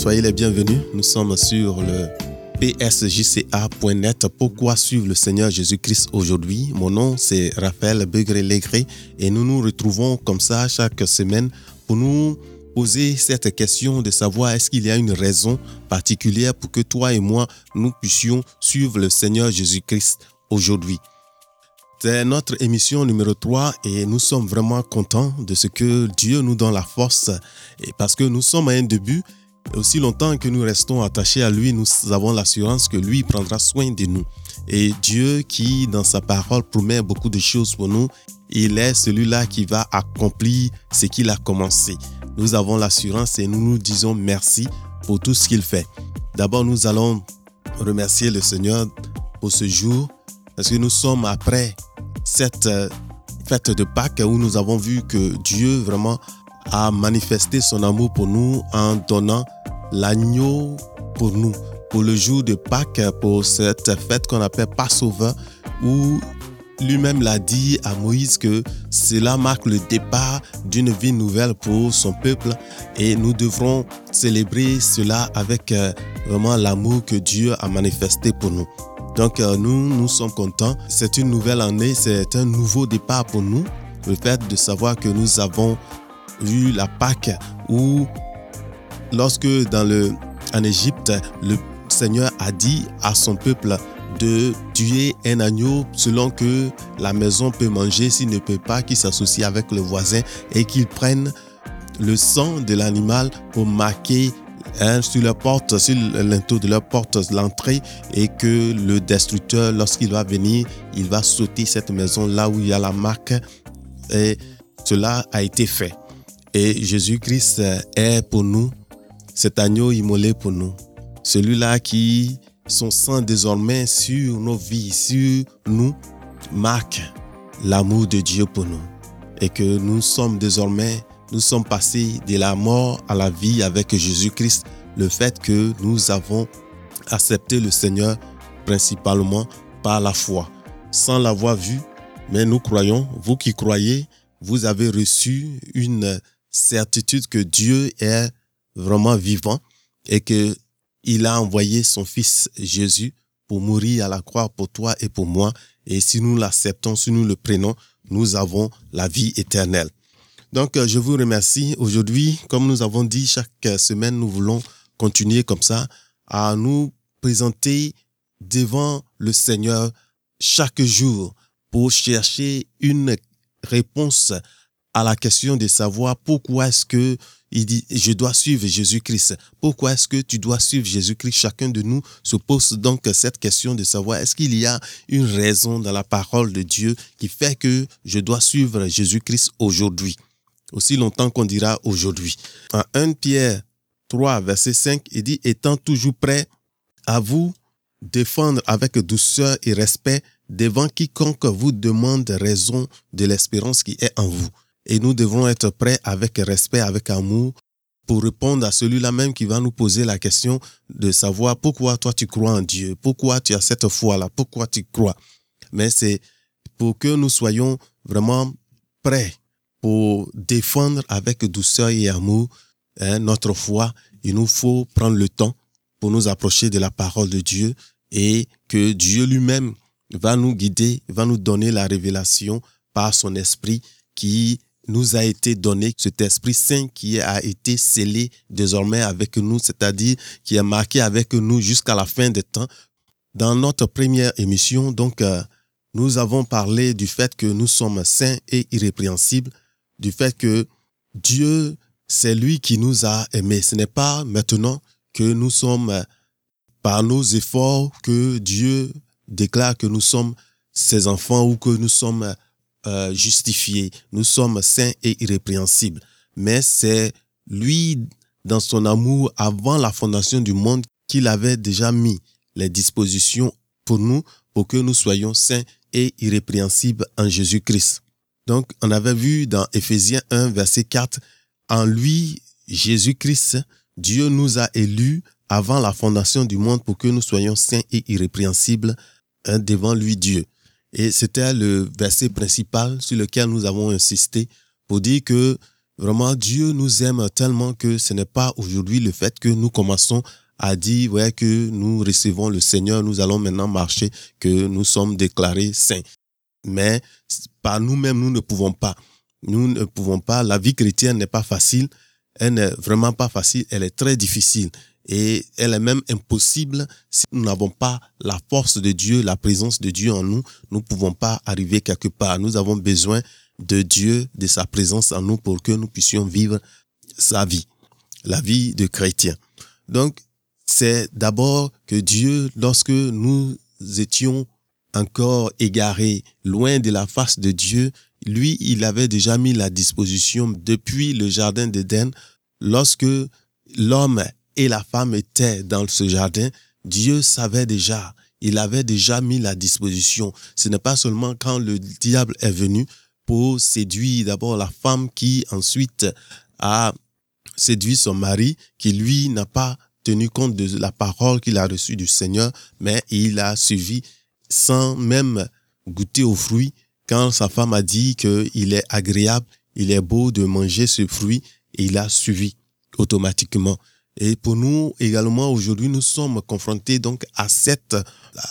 soyez les bienvenus. Nous sommes sur le psjca.net. Pourquoi suivre le Seigneur Jésus-Christ aujourd'hui? Mon nom, c'est Raphaël Begré-Légré et nous nous retrouvons comme ça chaque semaine pour nous poser cette question de savoir est-ce qu'il y a une raison particulière pour que toi et moi, nous puissions suivre le Seigneur Jésus-Christ aujourd'hui. C'est notre émission numéro 3 et nous sommes vraiment contents de ce que Dieu nous donne la force et parce que nous sommes à un début. Aussi longtemps que nous restons attachés à lui, nous avons l'assurance que lui prendra soin de nous. Et Dieu qui, dans sa parole, promet beaucoup de choses pour nous, il est celui-là qui va accomplir ce qu'il a commencé. Nous avons l'assurance et nous nous disons merci pour tout ce qu'il fait. D'abord, nous allons remercier le Seigneur pour ce jour parce que nous sommes après cette euh, fête de Pâques où nous avons vu que Dieu vraiment a manifesté son amour pour nous en donnant l'agneau pour nous, pour le jour de Pâques, pour cette fête qu'on appelle Passover, où lui-même l'a dit à Moïse que cela marque le départ d'une vie nouvelle pour son peuple et nous devrons célébrer cela avec euh, vraiment l'amour que Dieu a manifesté pour nous. Donc euh, nous, nous sommes contents. C'est une nouvelle année, c'est un nouveau départ pour nous. Le fait de savoir que nous avons eu la Pâque où lorsque dans le, en Égypte, le Seigneur a dit à son peuple de tuer un agneau selon que la maison peut manger, s'il ne peut pas, qu'il s'associe avec le voisin et qu'il prenne le sang de l'animal pour marquer Hein, sur leur porte, sur l'inteau de leur porte, l'entrée, et que le destructeur, lorsqu'il va venir, il va sauter cette maison là où il y a la marque. Et cela a été fait. Et Jésus-Christ est pour nous cet agneau immolé pour nous. Celui-là qui, son sang désormais sur nos vies, sur nous, marque l'amour de Dieu pour nous. Et que nous sommes désormais nous sommes passés de la mort à la vie avec Jésus-Christ. Le fait que nous avons accepté le Seigneur principalement par la foi, sans l'avoir vu, mais nous croyons, vous qui croyez, vous avez reçu une certitude que Dieu est vraiment vivant et que il a envoyé son fils Jésus pour mourir à la croix pour toi et pour moi. Et si nous l'acceptons, si nous le prenons, nous avons la vie éternelle. Donc, euh, je vous remercie. Aujourd'hui, comme nous avons dit, chaque semaine, nous voulons continuer comme ça à nous présenter devant le Seigneur chaque jour pour chercher une réponse à la question de savoir pourquoi est-ce que il dit, je dois suivre Jésus-Christ. Pourquoi est-ce que tu dois suivre Jésus-Christ? Chacun de nous se pose donc cette question de savoir est-ce qu'il y a une raison dans la parole de Dieu qui fait que je dois suivre Jésus-Christ aujourd'hui? aussi longtemps qu'on dira aujourd'hui. En 1 Pierre 3, verset 5, il dit, étant toujours prêt à vous défendre avec douceur et respect devant quiconque vous demande raison de l'espérance qui est en vous. Et nous devons être prêts avec respect, avec amour, pour répondre à celui-là même qui va nous poser la question de savoir pourquoi toi tu crois en Dieu, pourquoi tu as cette foi-là, pourquoi tu crois. Mais c'est pour que nous soyons vraiment prêts pour défendre avec douceur et amour hein, notre foi, il nous faut prendre le temps pour nous approcher de la parole de Dieu et que Dieu lui-même va nous guider, va nous donner la révélation par son esprit qui nous a été donné, cet Esprit Saint qui a été scellé désormais avec nous, c'est-à-dire qui est marqué avec nous jusqu'à la fin des temps. Dans notre première émission, donc, euh, nous avons parlé du fait que nous sommes saints et irrépréhensibles du fait que Dieu, c'est lui qui nous a aimés. Ce n'est pas maintenant que nous sommes, par nos efforts, que Dieu déclare que nous sommes ses enfants ou que nous sommes justifiés. Nous sommes saints et irrépréhensibles. Mais c'est lui, dans son amour, avant la fondation du monde, qu'il avait déjà mis les dispositions pour nous, pour que nous soyons saints et irrépréhensibles en Jésus-Christ. Donc, on avait vu dans Éphésiens 1, verset 4, en lui, Jésus-Christ, Dieu nous a élus avant la fondation du monde pour que nous soyons saints et irrépréhensibles hein, devant lui, Dieu. Et c'était le verset principal sur lequel nous avons insisté pour dire que Vraiment, Dieu nous aime tellement que ce n'est pas aujourd'hui le fait que nous commençons à dire que nous recevons le Seigneur, nous allons maintenant marcher, que nous sommes déclarés saints. Mais par nous-mêmes, nous ne pouvons pas. Nous ne pouvons pas. La vie chrétienne n'est pas facile. Elle n'est vraiment pas facile. Elle est très difficile. Et elle est même impossible si nous n'avons pas la force de Dieu, la présence de Dieu en nous. Nous ne pouvons pas arriver quelque part. Nous avons besoin de Dieu, de sa présence en nous pour que nous puissions vivre sa vie, la vie de chrétien. Donc, c'est d'abord que Dieu, lorsque nous étions encore égarés, loin de la face de Dieu, lui, il avait déjà mis la disposition depuis le jardin d'Éden. Lorsque l'homme et la femme étaient dans ce jardin, Dieu savait déjà, il avait déjà mis la disposition. Ce n'est pas seulement quand le diable est venu pour séduire d'abord la femme qui ensuite a séduit son mari, qui lui n'a pas tenu compte de la parole qu'il a reçue du Seigneur, mais il a suivi sans même goûter aux fruits. Quand sa femme a dit qu'il est agréable, il est beau de manger ce fruit, il a suivi automatiquement. Et pour nous également aujourd'hui, nous sommes confrontés donc à cette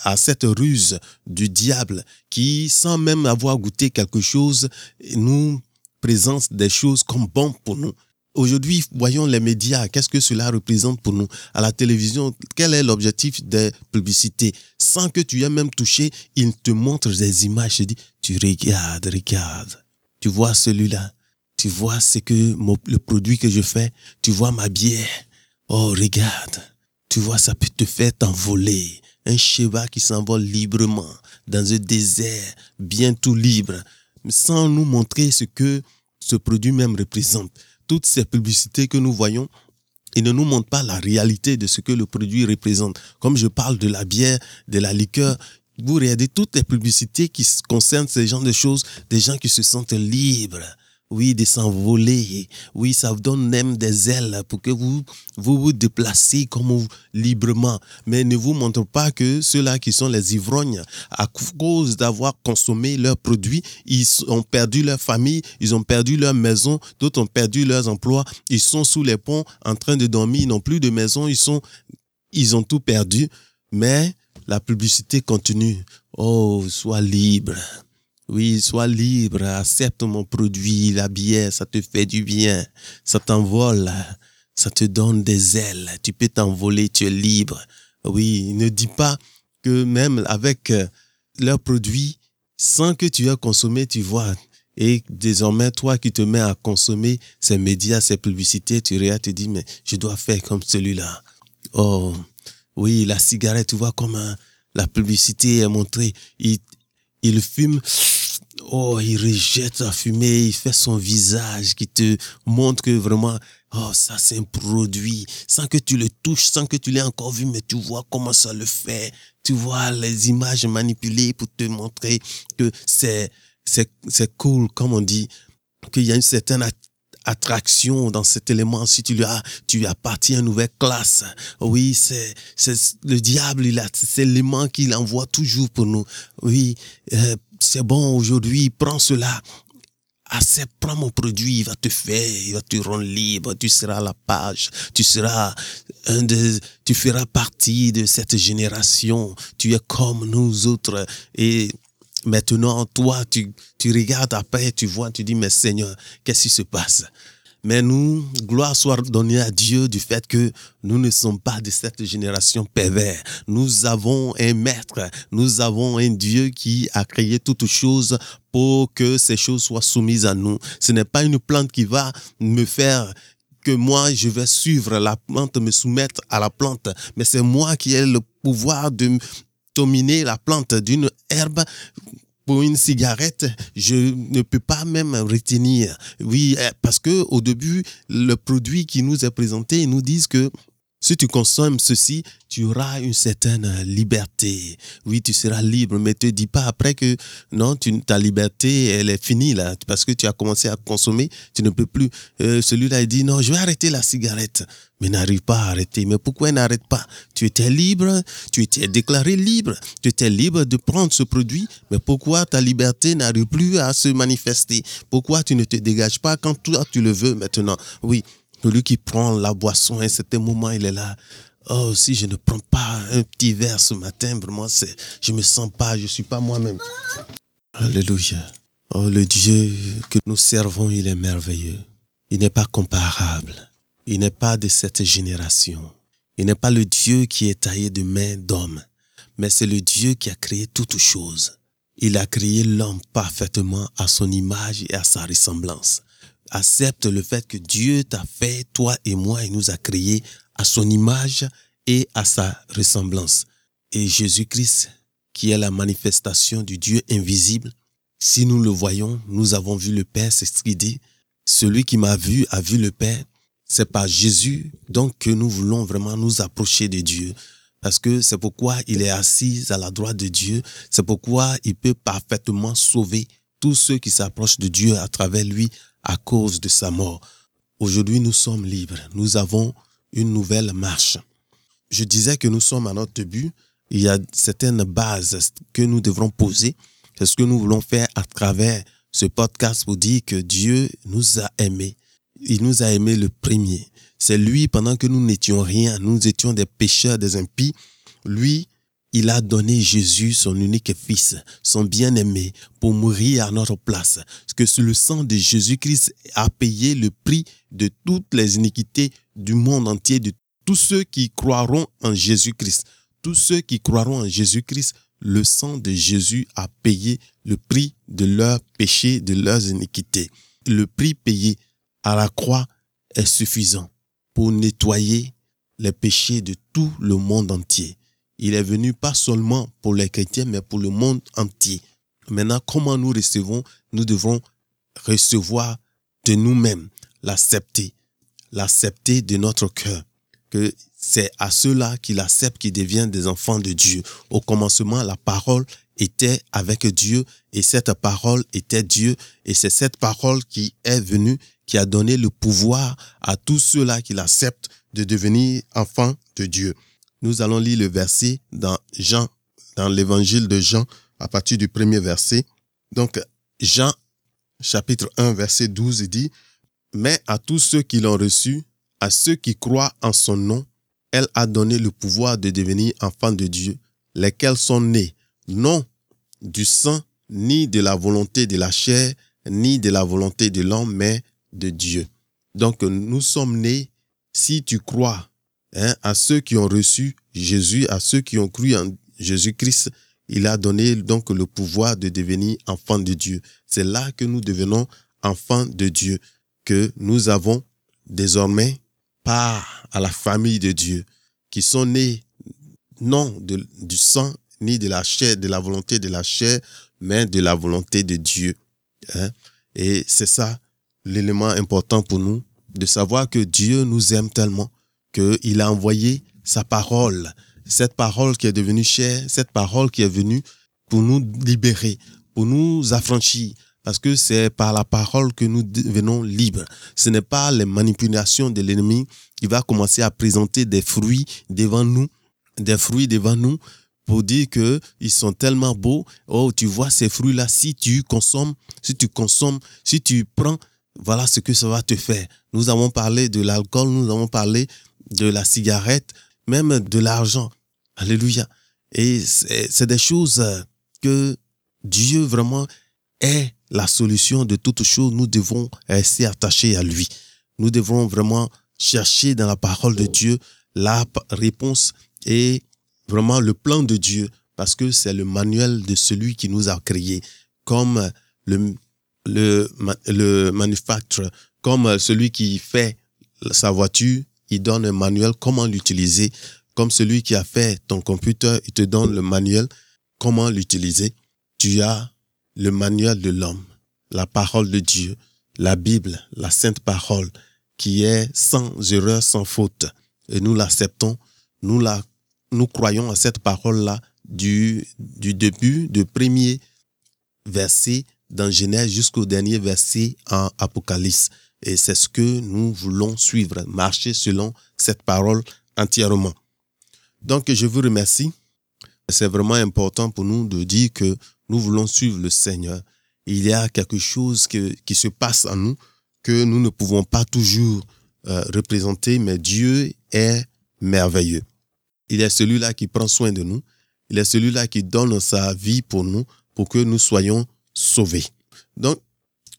à cette ruse du diable qui, sans même avoir goûté quelque chose, nous présente des choses comme bon pour nous. Aujourd'hui, voyons les médias. Qu'est-ce que cela représente pour nous? À la télévision, quel est l'objectif des publicités? Sans que tu aies même touché, ils te montrent des images. Je dis, tu regardes, regarde. Tu vois celui-là. Tu vois ce que le produit que je fais. Tu vois ma bière. Oh, regarde. Tu vois, ça peut te faire t'envoler. Un cheval qui s'envole librement dans un désert, bien tout libre, sans nous montrer ce que ce produit même représente toutes ces publicités que nous voyons, ils ne nous montrent pas la réalité de ce que le produit représente. Comme je parle de la bière, de la liqueur, vous regardez toutes les publicités qui concernent ces genres de choses, des gens qui se sentent libres, oui, de s'envoler. Oui, ça vous donne même des ailes pour que vous vous, vous déplacez comme librement. Mais ne vous montre pas que ceux-là qui sont les ivrognes, à cause d'avoir consommé leurs produits, ils ont perdu leur famille, ils ont perdu leur maison, d'autres ont perdu leurs emplois, ils sont sous les ponts en train de dormir, ils n'ont plus de maison, ils sont, ils ont tout perdu. Mais la publicité continue. Oh, sois libre. Oui, sois libre, accepte mon produit, la bière, ça te fait du bien, ça t'envole, ça te donne des ailes, tu peux t'envoler, tu es libre. Oui, ne dis pas que même avec euh, leurs produits, sans que tu aies consommé, tu vois, et désormais, toi qui te mets à consommer ces médias, ces publicités, tu regardes, tu dis, mais je dois faire comme celui-là. Oh, oui, la cigarette, tu vois comment la publicité est montrée. Il, il fume oh, il rejette la fumée, il fait son visage qui te montre que vraiment, oh, ça c'est un produit, sans que tu le touches, sans que tu l'aies encore vu, mais tu vois comment ça le fait. Tu vois les images manipulées pour te montrer que c'est, c'est, c'est cool, comme on dit, qu'il y a une certaine attraction dans cet élément. Si tu lui as, tu appartiens à une nouvelle classe. Oui, c'est, c'est le diable, il a cet élément qu'il envoie toujours pour nous. Oui, euh, c'est bon aujourd'hui, prends cela. Accepte, prends mon produit, il va te faire, il va te rendre libre, tu seras la page, tu seras un tu feras partie de cette génération, tu es comme nous autres. Et maintenant, toi, tu, tu regardes après, tu vois, tu dis, mais Seigneur, qu'est-ce qui se passe? Mais nous, gloire soit donnée à Dieu du fait que nous ne sommes pas de cette génération pervers. Nous avons un maître, nous avons un Dieu qui a créé toutes choses pour que ces choses soient soumises à nous. Ce n'est pas une plante qui va me faire que moi, je vais suivre la plante, me soumettre à la plante, mais c'est moi qui ai le pouvoir de dominer la plante d'une herbe pour une cigarette, je ne peux pas même retenir. Oui, eh, parce que au début, le produit qui nous est présenté, ils nous disent que Si tu consommes ceci, tu auras une certaine liberté. Oui, tu seras libre, mais te dis pas après que non, tu, ta liberté, elle est finie là, parce que tu as commencé à consommer, tu ne peux plus. Euh, celui-là, il dit non, je vais arrêter la cigarette, mais n'arrive pas à arrêter. Mais pourquoi il n'arrête pas? Tu étais libre, tu étais déclaré libre, tu étais libre de prendre ce produit, mais pourquoi ta liberté n'arrive plus à se manifester? Pourquoi tu ne te dégages pas quand toi tu le veux maintenant? Oui, celui qui prend la boisson, à un certain moment, il est là. Oh, si je ne prends pas un petit verre ce matin, vraiment, c'est, je me sens pas, je suis pas moi-même. Alléluia. Oh, le Dieu que nous servons, il est merveilleux. Il n'est pas comparable. Il n'est pas de cette génération. Il n'est pas le Dieu qui est taillé de main d'homme, mais c'est le Dieu qui a créé toutes choses. Il a créé l'homme parfaitement à son image et à sa ressemblance accepte le fait que Dieu t'a fait, toi et moi, et nous a créés à son image et à sa ressemblance. Et Jésus-Christ, qui est la manifestation du Dieu invisible, si nous le voyons, nous avons vu le Père, c'est ce qu'il dit. Celui qui m'a vu a vu le Père. C'est par Jésus donc que nous voulons vraiment nous approcher de Dieu. Parce que c'est pourquoi il est assis à la droite de Dieu. C'est pourquoi il peut parfaitement sauver tous ceux qui s'approchent de Dieu à travers lui à cause de sa mort. Aujourd'hui, nous sommes libres. Nous avons une nouvelle marche. Je disais que nous sommes à notre début. Il y a certaines bases que nous devrons poser. C'est ce que nous voulons faire à travers ce podcast pour dire que Dieu nous a aimés. Il nous a aimés le premier. C'est lui, pendant que nous n'étions rien, nous étions des pécheurs, des impies. Lui, il a donné Jésus, son unique fils, son bien-aimé, pour mourir à notre place. Parce que le sang de Jésus-Christ a payé le prix de toutes les iniquités du monde entier, de tous ceux qui croiront en Jésus-Christ. Tous ceux qui croiront en Jésus-Christ, le sang de Jésus a payé le prix de leurs péchés, de leurs iniquités. Le prix payé à la croix est suffisant pour nettoyer les péchés de tout le monde entier. Il est venu pas seulement pour les chrétiens, mais pour le monde entier. Maintenant, comment nous recevons Nous devons recevoir de nous-mêmes, l'accepter, l'accepter de notre cœur. Que c'est à ceux-là qu'il accepte qui deviennent des enfants de Dieu. Au commencement, la parole était avec Dieu et cette parole était Dieu et c'est cette parole qui est venue qui a donné le pouvoir à tous ceux-là qui l'acceptent de devenir enfants de Dieu. Nous allons lire le verset dans Jean, dans l'évangile de Jean, à partir du premier verset. Donc, Jean, chapitre 1, verset 12, dit, Mais à tous ceux qui l'ont reçu, à ceux qui croient en son nom, elle a donné le pouvoir de devenir enfants de Dieu, lesquels sont nés, non du sang, ni de la volonté de la chair, ni de la volonté de l'homme, mais de Dieu. Donc, nous sommes nés, si tu crois Hein, à ceux qui ont reçu Jésus, à ceux qui ont cru en Jésus-Christ, il a donné donc le pouvoir de devenir enfants de Dieu. C'est là que nous devenons enfants de Dieu, que nous avons désormais part à la famille de Dieu, qui sont nés non du sang ni de la chair, de la volonté de la chair, mais de la volonté de Dieu. Hein. Et c'est ça l'élément important pour nous, de savoir que Dieu nous aime tellement qu'il a envoyé sa parole, cette parole qui est devenue chère, cette parole qui est venue pour nous libérer, pour nous affranchir, parce que c'est par la parole que nous devenons libres. Ce n'est pas les manipulations de l'ennemi qui va commencer à présenter des fruits devant nous, des fruits devant nous pour dire que ils sont tellement beaux. Oh, tu vois ces fruits-là, si tu consommes, si tu consommes, si tu prends, voilà ce que ça va te faire. Nous avons parlé de l'alcool, nous avons parlé de la cigarette, même de l'argent. Alléluia. Et c'est des choses que Dieu vraiment est la solution de toutes choses. Nous devons rester attachés à lui. Nous devons vraiment chercher dans la parole de Dieu la réponse et vraiment le plan de Dieu parce que c'est le manuel de celui qui nous a créés comme le, le, le manufacture, comme celui qui fait sa voiture, il donne un manuel comment l'utiliser. Comme celui qui a fait ton computer, il te donne le manuel comment l'utiliser. Tu as le manuel de l'homme, la parole de Dieu, la Bible, la sainte parole, qui est sans erreur, sans faute. et nous l'acceptons, nous, la, nous croyons à cette parole-là du, du début, du premier verset dans Genèse jusqu'au dernier verset en Apocalypse. Et c'est ce que nous voulons suivre, marcher selon cette parole entièrement. Donc, je vous remercie. C'est vraiment important pour nous de dire que nous voulons suivre le Seigneur. Il y a quelque chose qui se passe en nous que nous ne pouvons pas toujours euh, représenter, mais Dieu est merveilleux. Il est celui-là qui prend soin de nous. Il est celui-là qui donne sa vie pour nous, pour que nous soyons sauvés. Donc,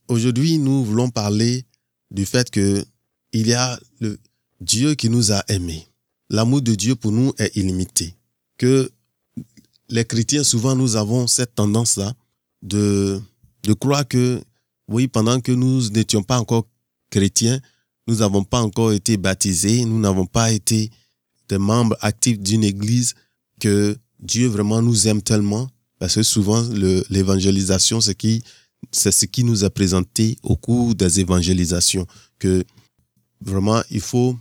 aujourd'hui, nous voulons parler du fait que il y a le Dieu qui nous a aimés. L'amour de Dieu pour nous est illimité. Que les chrétiens, souvent, nous avons cette tendance-là de, de croire que, oui, pendant que nous n'étions pas encore chrétiens, nous n'avons pas encore été baptisés, nous n'avons pas été des membres actifs d'une église, que Dieu vraiment nous aime tellement, parce que souvent l'évangélisation, c'est qui, c'est ce qui nous a présenté au cours des évangélisations, que vraiment il faut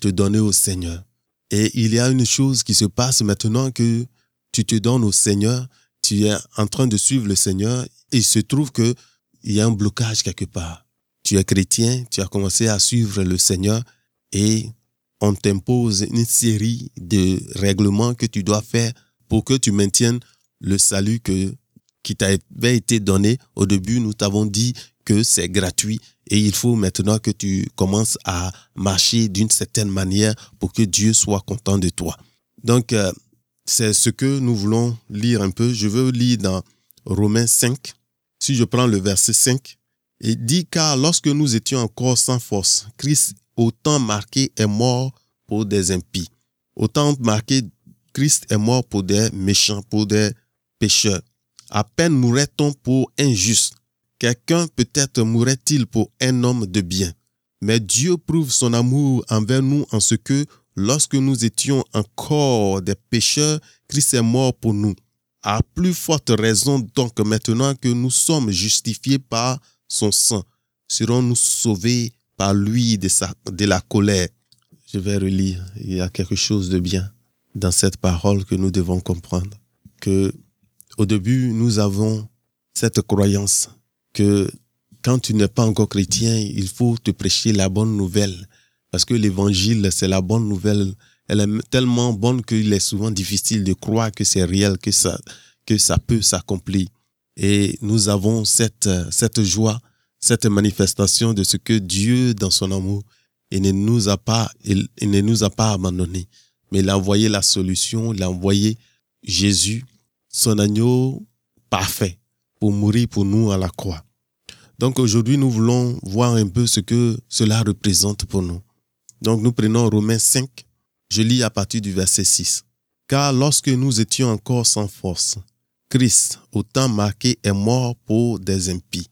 te donner au Seigneur. Et il y a une chose qui se passe maintenant que tu te donnes au Seigneur, tu es en train de suivre le Seigneur, il se trouve que il y a un blocage quelque part. Tu es chrétien, tu as commencé à suivre le Seigneur et on t'impose une série de règlements que tu dois faire pour que tu maintiennes le salut que, qui t'avait été donné. Au début, nous t'avons dit que c'est gratuit et il faut maintenant que tu commences à marcher d'une certaine manière pour que Dieu soit content de toi. Donc, euh, c'est ce que nous voulons lire un peu. Je veux lire dans Romains 5. Si je prends le verset 5, il dit car lorsque nous étions encore sans force, Christ autant marqué est mort pour des impies. Autant marqué, Christ est mort pour des méchants, pour des pécheurs. À peine mourrait-on pour un juste. Quelqu'un peut-être mourrait-il pour un homme de bien. Mais Dieu prouve son amour envers nous en ce que, lorsque nous étions encore des pécheurs, Christ est mort pour nous. À plus forte raison donc maintenant que nous sommes justifiés par son sang, serons-nous sauvés par lui de, sa, de la colère? Je vais relire. Il y a quelque chose de bien dans cette parole que nous devons comprendre. Que au début, nous avons cette croyance que quand tu n'es pas encore chrétien, il faut te prêcher la bonne nouvelle. Parce que l'évangile, c'est la bonne nouvelle. Elle est tellement bonne qu'il est souvent difficile de croire que c'est réel, que ça, que ça peut s'accomplir. Et nous avons cette, cette joie cette manifestation de ce que Dieu, dans son amour, il ne nous a pas, il, ne nous a pas abandonnés, mais il a envoyé la solution, il a envoyé Jésus, son agneau parfait, pour mourir pour nous à la croix. Donc aujourd'hui, nous voulons voir un peu ce que cela représente pour nous. Donc nous prenons Romains 5, je lis à partir du verset 6. Car lorsque nous étions encore sans force, Christ, au temps marqué, est mort pour des impies.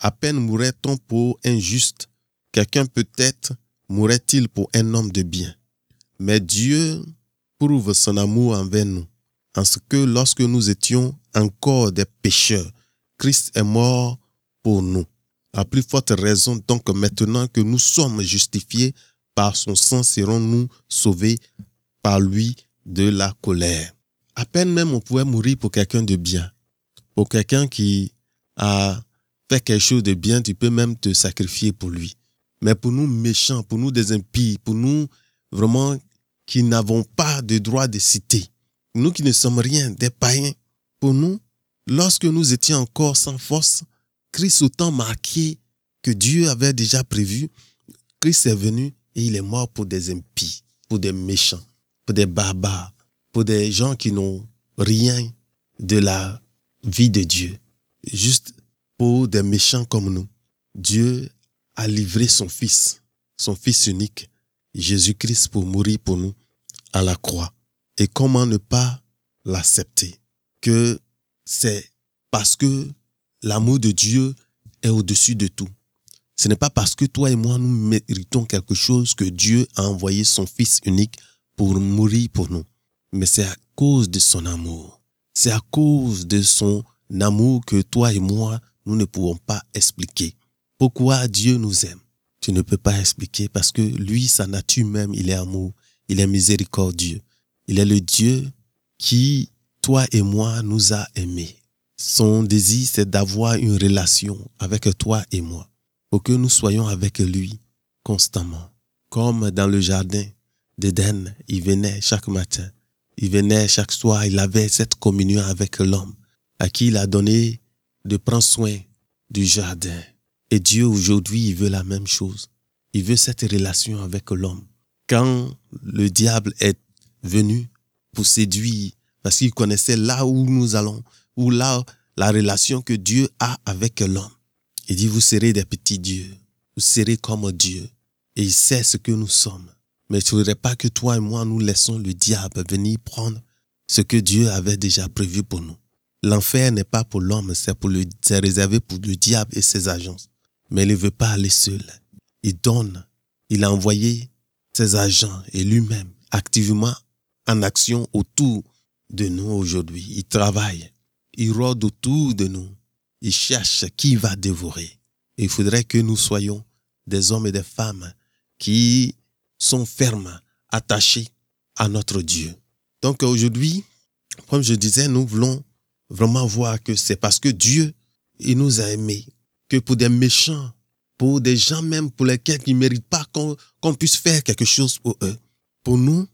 À peine mourrait-on pour un juste, quelqu'un peut-être mourrait-il pour un homme de bien. Mais Dieu prouve son amour envers nous, en ce que lorsque nous étions encore des pécheurs, Christ est mort pour nous. À plus forte raison donc maintenant que nous sommes justifiés par son sang, serons-nous sauvés par lui de la colère. À peine même on pouvait mourir pour quelqu'un de bien, pour quelqu'un qui a fais quelque chose de bien, tu peux même te sacrifier pour lui. Mais pour nous méchants, pour nous des impies, pour nous vraiment qui n'avons pas de droit de citer, nous qui ne sommes rien, des païens, pour nous, lorsque nous étions encore sans force, Christ autant marqué que Dieu avait déjà prévu, Christ est venu et il est mort pour des impies, pour des méchants, pour des barbares, pour des gens qui n'ont rien de la vie de Dieu. Juste pour des méchants comme nous. Dieu a livré son Fils, son Fils unique, Jésus-Christ, pour mourir pour nous à la croix. Et comment ne pas l'accepter? Que c'est parce que l'amour de Dieu est au-dessus de tout. Ce n'est pas parce que toi et moi nous méritons quelque chose que Dieu a envoyé son Fils unique pour mourir pour nous. Mais c'est à cause de son amour. C'est à cause de son amour que toi et moi nous ne pouvons pas expliquer. Pourquoi Dieu nous aime? Tu ne peux pas expliquer parce que lui, sa nature même, il est amour. il est miséricordieux. Il est le Dieu qui, toi et moi, nous a aimés. Son désir, c'est d'avoir une relation avec toi et moi, pour que nous soyons avec lui constamment. Comme dans le jardin d'Éden, il venait chaque matin, il venait chaque soir, il avait cette communion avec l'homme, à qui il a donné de prendre soin du jardin. Et Dieu aujourd'hui, il veut la même chose. Il veut cette relation avec l'homme. Quand le diable est venu pour séduire, parce qu'il connaissait là où nous allons, ou là, la relation que Dieu a avec l'homme. Il dit, vous serez des petits dieux, vous serez comme Dieu. Et il sait ce que nous sommes. Mais il ne faudrait pas que toi et moi, nous laissons le diable venir prendre ce que Dieu avait déjà prévu pour nous. L'enfer n'est pas pour l'homme, c'est pour le, c'est réservé pour le diable et ses agences. Mais il ne veut pas aller seul. Il donne. Il a envoyé ses agents et lui-même activement en action autour de nous aujourd'hui. Il travaille. Il rôde autour de nous. Il cherche qui va dévorer. il faudrait que nous soyons des hommes et des femmes qui sont fermes, attachés à notre Dieu. Donc aujourd'hui, comme je disais, nous voulons vraiment voir que c'est parce que Dieu, il nous a aimés, que pour des méchants, pour des gens même pour lesquels ils ne méritent pas qu'on puisse faire quelque chose pour eux. Pour nous,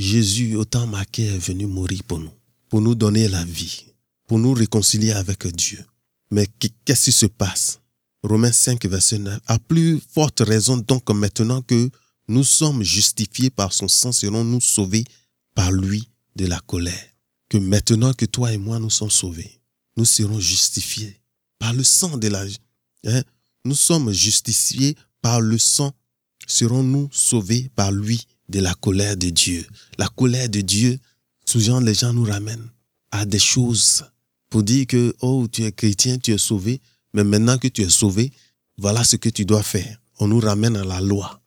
Jésus, autant marqué, est venu mourir pour nous, pour nous donner la vie, pour nous réconcilier avec Dieu. Mais qu'est-ce qui se passe? Romains 5, verset 9. À plus forte raison donc maintenant que nous sommes justifiés par son sang, serons-nous sauvés par lui de la colère? Que maintenant que toi et moi nous sommes sauvés, nous serons justifiés par le sang de la... Hein, nous sommes justifiés par le sang, serons-nous sauvés par lui de la colère de Dieu. La colère de Dieu, souvent les gens nous ramènent à des choses pour dire que, oh, tu es chrétien, tu es sauvé, mais maintenant que tu es sauvé, voilà ce que tu dois faire. On nous ramène à la loi.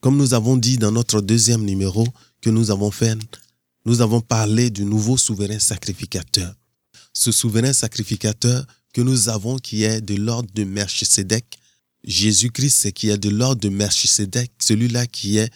Comme nous avons dit dans notre deuxième numéro que nous avons fait nous avons parlé du nouveau souverain sacrificateur. Ce souverain sacrificateur que nous avons qui est de l'ordre de Melchisedec, Jésus-Christ qui est de l'ordre de Melchisedec, celui-là qui est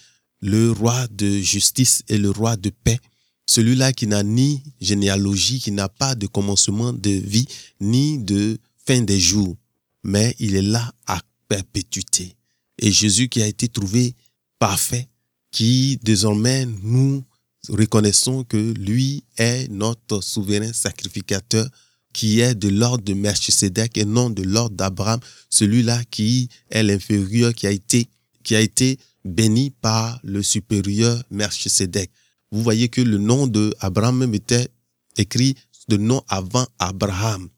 le roi de justice et le roi de paix, celui-là qui n'a ni généalogie, qui n'a pas de commencement de vie, ni de fin des jours, mais il est là à perpétuité. Et Jésus qui a été trouvé parfait, qui désormais nous reconnaissons que lui est notre souverain sacrificateur qui est de l'ordre de Melchisedec et non de l'ordre d'Abraham, celui-là qui est l'inférieur, qui a été, qui a été béni par le supérieur Melchisedec. Vous voyez que le nom de Abraham était écrit de nom avant Abraham.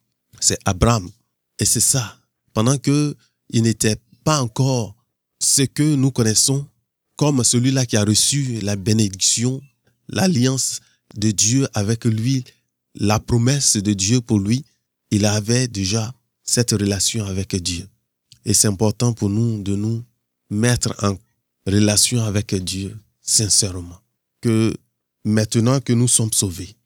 C'est Abraham. Et c'est ça. Pendant que il n'était pas encore ce que nous connaissons comme celui-là qui a reçu la bénédiction l'alliance de Dieu avec lui, la promesse de Dieu pour lui, il avait déjà cette relation avec Dieu. Et c'est important pour nous de nous mettre en relation avec Dieu sincèrement. Que maintenant que nous sommes sauvés,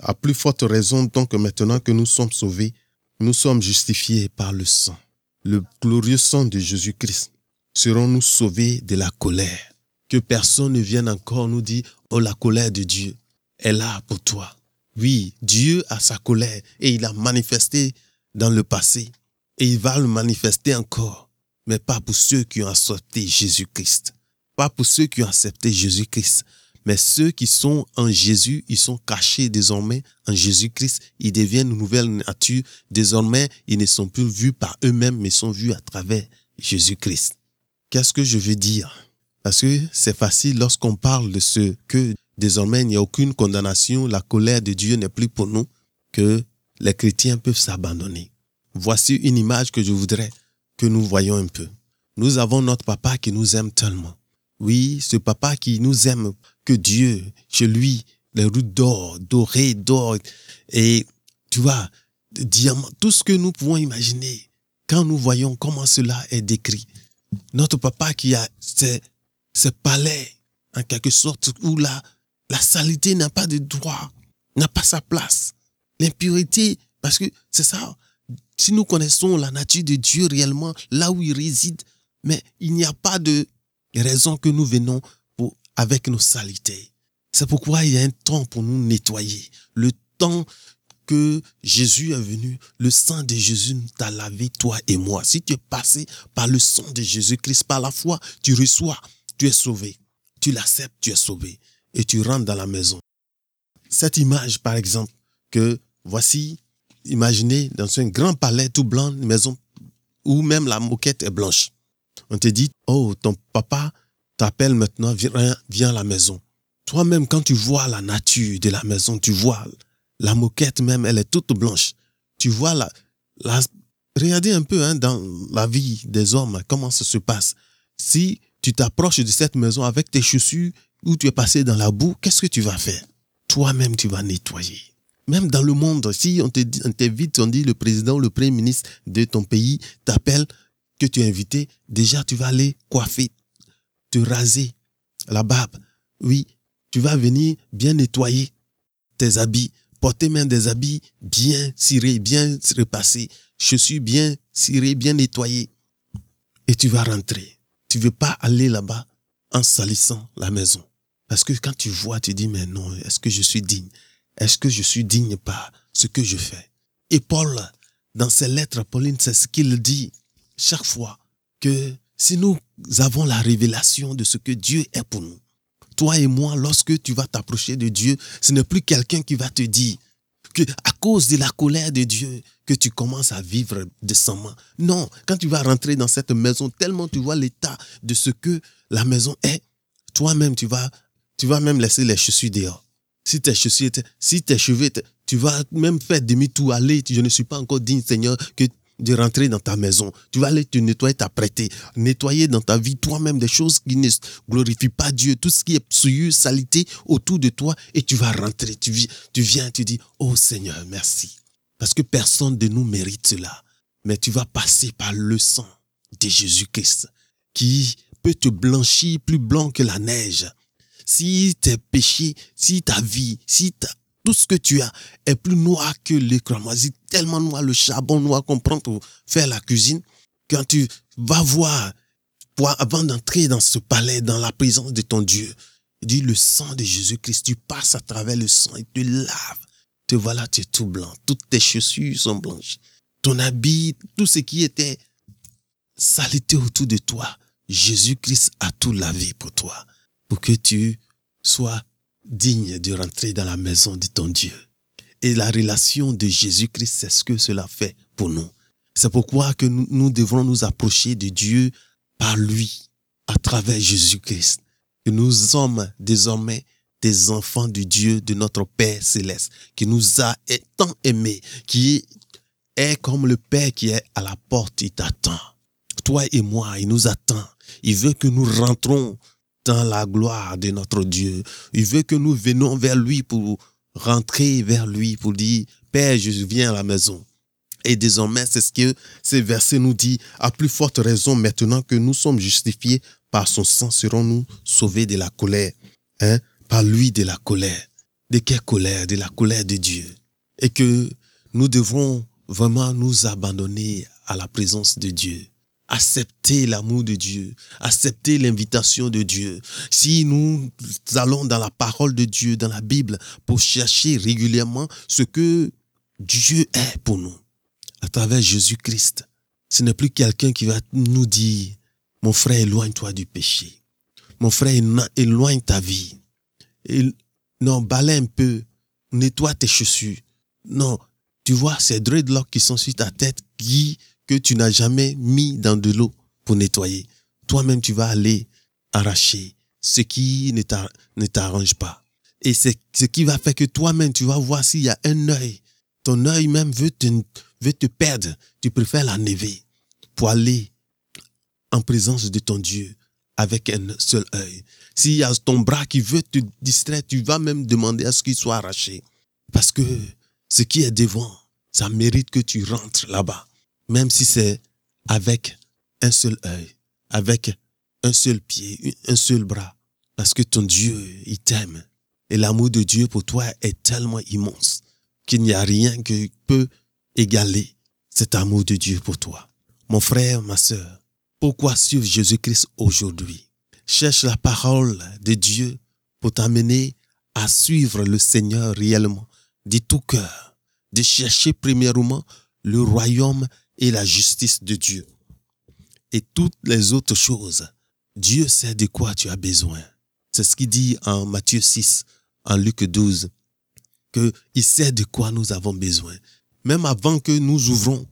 à plus forte raison donc maintenant que nous sommes sauvés, nous sommes justifiés par le sang, le glorieux sang de Jésus-Christ. Serons-nous sauvés de la colère? Que personne ne vienne encore nous dire, oh la colère de Dieu est là pour toi. Oui, Dieu a sa colère et il a manifesté dans le passé et il va le manifester encore, mais pas pour ceux qui ont accepté Jésus-Christ. Pas pour ceux qui ont accepté Jésus-Christ, mais ceux qui sont en Jésus, ils sont cachés désormais en Jésus-Christ. Ils deviennent une nouvelle nature. Désormais, ils ne sont plus vus par eux-mêmes, mais sont vus à travers Jésus-Christ. Qu'est-ce que je veux dire? Parce que c'est facile lorsqu'on parle de ce que désormais il n'y a aucune condamnation, la colère de Dieu n'est plus pour nous, que les chrétiens peuvent s'abandonner. Voici une image que je voudrais que nous voyons un peu. Nous avons notre papa qui nous aime tellement. Oui, ce papa qui nous aime, que Dieu, chez lui, les routes d'or, dorées, d'or, et tu vois, diamants, tout ce que nous pouvons imaginer, quand nous voyons comment cela est décrit. Notre papa qui a ce palais, en quelque sorte, où la, la saleté n'a pas de droit, n'a pas sa place. L'impurité, parce que c'est ça, si nous connaissons la nature de Dieu réellement, là où il réside, mais il n'y a pas de raison que nous venons pour avec nos saletés. C'est pourquoi il y a un temps pour nous nettoyer. Le temps que Jésus est venu, le sang de Jésus t'a lavé, toi et moi. Si tu es passé par le sang de Jésus-Christ, par la foi, tu reçois, tu es sauvé. Tu l'acceptes, tu es sauvé. Et tu rentres dans la maison. Cette image, par exemple, que voici, imaginez dans un grand palais tout blanc, une maison où même la moquette est blanche. On te dit, oh, ton papa t'appelle maintenant, viens, viens à la maison. Toi-même, quand tu vois la nature de la maison, tu vois la moquette même, elle est toute blanche. Tu vois la, regardez un peu hein, dans la vie des hommes, comment ça se passe. Si tu t'approches de cette maison avec tes chaussures ou tu es passé dans la boue, qu'est-ce que tu vas faire? Toi-même, tu vas nettoyer. Même dans le monde, si on t'invite, on dit le président le premier ministre de ton pays t'appelle, que tu es invité, déjà tu vas aller coiffer, te raser la barbe. Oui, tu vas venir bien nettoyer tes habits, porter même des habits bien cirés, bien repassés, chaussures bien cirées, bien nettoyées. Et tu vas rentrer. Tu veux pas aller là-bas en salissant la maison. Parce que quand tu vois, tu dis, mais non, est-ce que je suis digne? Est-ce que je suis digne par ce que je fais? Et Paul, dans ses lettres, Pauline, c'est ce qu'il dit chaque fois que si nous avons la révélation de ce que Dieu est pour nous, toi et moi, lorsque tu vas t'approcher de Dieu, ce n'est plus quelqu'un qui va te dire que à cause de la colère de Dieu que tu commences à vivre décemment. Non, quand tu vas rentrer dans cette maison, tellement tu vois l'état de ce que la maison est, toi-même tu vas tu vas même laisser les chaussures dehors. Si tes chaussures, si tes cheveux, tu vas même faire demi-tour, aller, je ne suis pas encore digne, Seigneur, que de rentrer dans ta maison. Tu vas aller te nettoyer, t'apprêter, nettoyer dans ta vie toi-même des choses qui ne glorifient pas Dieu, tout ce qui est souillure, salité autour de toi, et tu vas rentrer. Tu, tu viens, tu dis, oh Seigneur, merci. Parce que personne de nous mérite cela. Mais tu vas passer par le sang de Jésus-Christ qui peut te blanchir plus blanc que la neige si tes péchés, si ta vie, si tout ce que tu as est plus noir que le cramoisi, tellement noir, le charbon noir qu'on prend pour faire la cuisine, quand tu vas voir, avant d'entrer dans ce palais, dans la présence de ton Dieu, dis le sang de Jésus-Christ, tu passes à travers le sang, et te lave. Te voilà, tu es tout blanc. Toutes tes chaussures sont blanches. Ton habit, tout ce qui était saleté autour de toi, Jésus-Christ a tout lavé pour toi pour que tu sois digne de rentrer dans la maison de ton Dieu. Et la relation de Jésus-Christ, c'est ce que cela fait pour nous. C'est pourquoi que nous, nous devrons nous approcher de Dieu par lui, à travers Jésus-Christ. Que nous sommes désormais des enfants du Dieu, de notre Père céleste, qui nous a tant aimés, qui est comme le Père qui est à la porte, il t'attend. Toi et moi, il nous attend. Il veut que nous rentrons dans la gloire de notre Dieu. Il veut que nous venons vers lui pour rentrer vers lui, pour dire, Père, je viens à la maison. Et désormais, c'est ce que ces versets nous dit, à plus forte raison, maintenant que nous sommes justifiés par son sang, serons-nous sauvés de la colère. Hein? Par lui de la colère. De quelle colère? De la colère de Dieu. Et que nous devons vraiment nous abandonner à la présence de Dieu accepter l'amour de Dieu, accepter l'invitation de Dieu. Si nous allons dans la parole de Dieu, dans la Bible, pour chercher régulièrement ce que Dieu est pour nous, à travers Jésus-Christ, ce n'est plus quelqu'un qui va nous dire, mon frère, éloigne-toi du péché. Mon frère, éloigne ta vie. non, balaye un peu, nettoie tes chaussures. Non, tu vois ces dreadlocks qui sont sur ta tête qui que tu n'as jamais mis dans de l'eau pour nettoyer. Toi-même, tu vas aller arracher ce qui ne t'arrange pas. Et c'est ce qui va faire que toi-même, tu vas voir s'il y a un œil. Ton œil même veut te, veut te perdre. Tu préfères l'enlever pour aller en présence de ton Dieu avec un seul œil. S'il y a ton bras qui veut te distraire, tu vas même demander à ce qu'il soit arraché. Parce que ce qui est devant, ça mérite que tu rentres là-bas même si c'est avec un seul œil, avec un seul pied, un seul bras, parce que ton Dieu, il t'aime. Et l'amour de Dieu pour toi est tellement immense qu'il n'y a rien qui peut égaler cet amour de Dieu pour toi. Mon frère, ma sœur, pourquoi suivre Jésus-Christ aujourd'hui? Cherche la parole de Dieu pour t'amener à suivre le Seigneur réellement, de tout cœur, de chercher premièrement le royaume et la justice de Dieu. Et toutes les autres choses, Dieu sait de quoi tu as besoin. C'est ce qu'il dit en Matthieu 6, en Luc 12, qu'il sait de quoi nous avons besoin. Même avant que nous ouvrons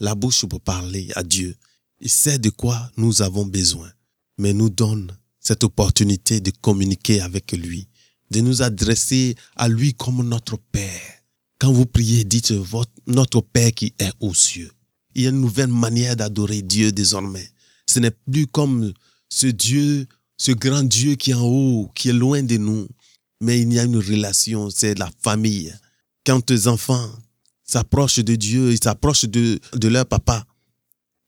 la bouche pour parler à Dieu, il sait de quoi nous avons besoin, mais nous donne cette opportunité de communiquer avec lui, de nous adresser à lui comme notre Père. Quand vous priez, dites votre, notre Père qui est aux cieux. Il y a une nouvelle manière d'adorer Dieu désormais. Ce n'est plus comme ce Dieu, ce grand Dieu qui est en haut, qui est loin de nous, mais il y a une relation, c'est la famille. Quand tes enfants s'approchent de Dieu, ils s'approchent de, leur papa.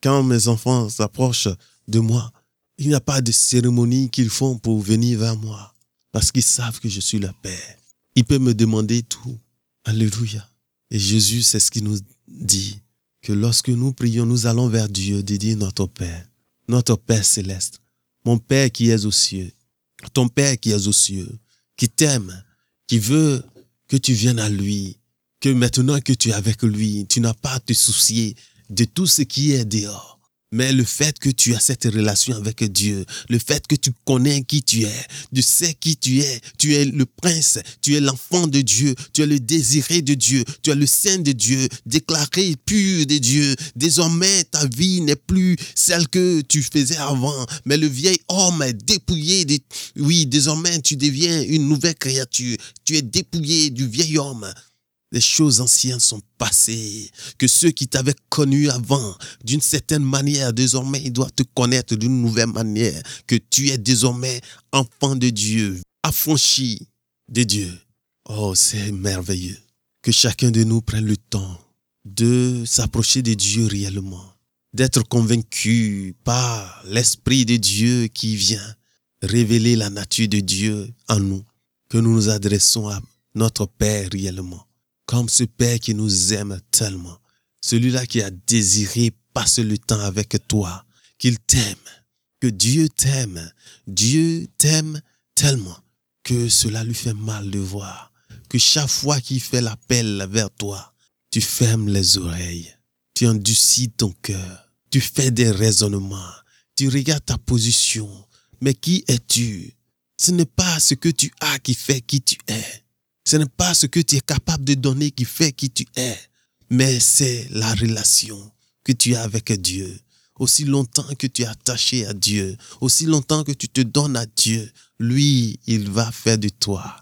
Quand mes enfants s'approchent de moi, il n'y a pas de cérémonie qu'ils font pour venir vers moi, parce qu'ils savent que je suis leur Père. Ils peuvent me demander tout. Alléluia. Et Jésus, c'est ce qu'il nous dit, que lorsque nous prions, nous allons vers Dieu, de dire notre Père, notre Père céleste, mon Père qui est aux cieux, ton Père qui est aux cieux, qui t'aime, qui veut que tu viennes à lui, que maintenant que tu es avec lui, tu n'as pas à te soucier de tout ce qui est dehors. Mais le fait que tu as cette relation avec Dieu, le fait que tu connais qui tu es, tu sais qui tu es, tu es le prince, tu es l'enfant de Dieu, tu es le désiré de Dieu, tu es le saint de Dieu, déclaré pur de Dieu. Désormais, ta vie n'est plus celle que tu faisais avant, mais le vieil homme est dépouillé. De... Oui, désormais, tu deviens une nouvelle créature. Tu es dépouillé du vieil homme les choses anciennes sont passées, que ceux qui t'avaient connu avant, d'une certaine manière, désormais, ils doivent te connaître d'une nouvelle manière, que tu es désormais enfant de Dieu, affranchi de Dieu. Oh, c'est merveilleux. Que chacun de nous prenne le temps de s'approcher de Dieu réellement, d'être convaincu par l'Esprit de Dieu qui vient révéler la nature de Dieu en nous, que nous nous adressons à notre Père réellement comme ce Père qui nous aime tellement, celui-là qui a désiré passer le temps avec toi, qu'il t'aime, que Dieu t'aime, Dieu t'aime tellement que cela lui fait mal de voir, que chaque fois qu'il fait l'appel vers toi, tu fermes les oreilles, tu endurcis ton cœur, tu fais des raisonnements, tu regardes ta position, mais qui es-tu? Ce n'est pas ce que tu as qui fait qui tu es. Ce n'est pas ce que tu es capable de donner qui fait qui tu es, mais c'est la relation que tu as avec Dieu. Aussi longtemps que tu es attaché à Dieu, aussi longtemps que tu te donnes à Dieu, lui, il va faire de toi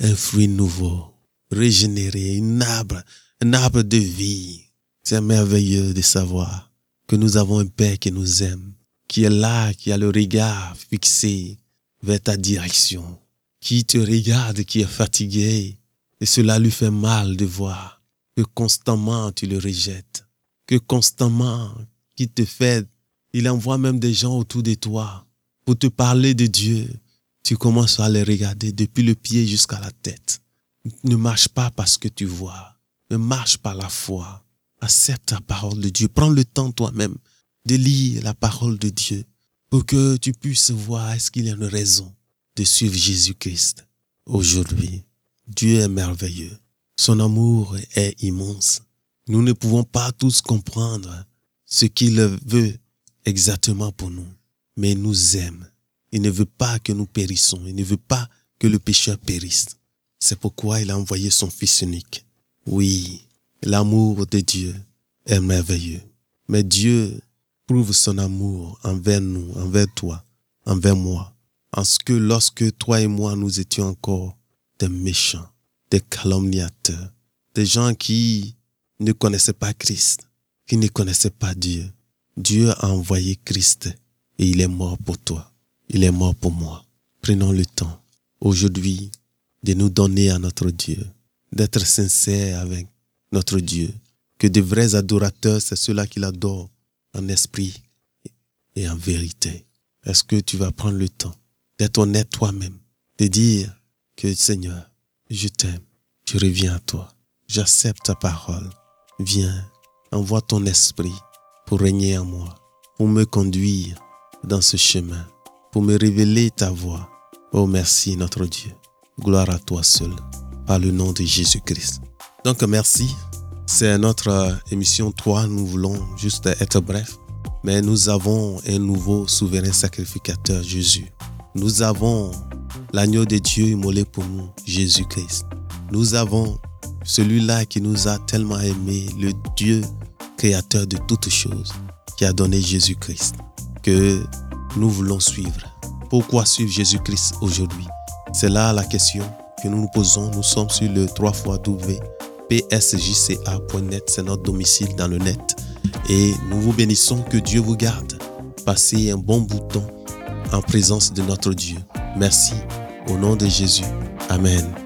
un fruit nouveau, régénéré, un arbre, un arbre de vie. C'est merveilleux de savoir que nous avons un Père qui nous aime, qui est là, qui a le regard fixé vers ta direction qui te regarde, qui est fatigué, et cela lui fait mal de voir que constamment tu le rejettes, que constamment qui te fait, il envoie même des gens autour de toi pour te parler de Dieu. Tu commences à les regarder depuis le pied jusqu'à la tête. Ne marche pas parce que tu vois, ne marche par la foi. Accepte la parole de Dieu. Prends le temps toi-même de lire la parole de Dieu pour que tu puisses voir est-ce qu'il y a une raison de suivre Jésus-Christ. Aujourd'hui, Dieu est merveilleux. Son amour est immense. Nous ne pouvons pas tous comprendre ce qu'il veut exactement pour nous, mais il nous aime. Il ne veut pas que nous périssons. Il ne veut pas que le pécheur périsse. C'est pourquoi il a envoyé son Fils unique. Oui, l'amour de Dieu est merveilleux. Mais Dieu prouve son amour envers nous, envers toi, envers moi, en ce que lorsque toi et moi nous étions encore des méchants, des calomniateurs, des gens qui ne connaissaient pas Christ, qui ne connaissaient pas Dieu, Dieu a envoyé Christ et il est mort pour toi. Il est mort pour moi. Prenons le temps aujourd'hui de nous donner à notre Dieu, d'être sincères avec notre Dieu, que de vrais adorateurs, c'est ceux-là qui l'adorent en esprit et en vérité. Est-ce que tu vas prendre le temps d'être honnête toi-même, de dire que Seigneur, je t'aime, je reviens à toi, j'accepte ta parole, viens, envoie ton esprit pour régner en moi, pour me conduire dans ce chemin, pour me révéler ta voix. Oh merci notre Dieu. Gloire à toi seul, par le nom de Jésus-Christ. Donc merci. C'est notre émission 3. Nous voulons juste être bref. Mais nous avons un nouveau souverain sacrificateur, Jésus. Nous avons l'agneau de Dieu immolé pour nous, Jésus-Christ. Nous avons celui-là qui nous a tellement aimés, le Dieu créateur de toutes choses, qui a donné Jésus-Christ, que nous voulons suivre. Pourquoi suivre Jésus-Christ aujourd'hui? C'est là la question que nous nous posons. Nous sommes sur le 3 W psjca.net, c'est notre domicile dans le net. Et nous vous bénissons, que Dieu vous garde. Passez un bon bout de temps en présence de notre Dieu. Merci. Au nom de Jésus. Amen.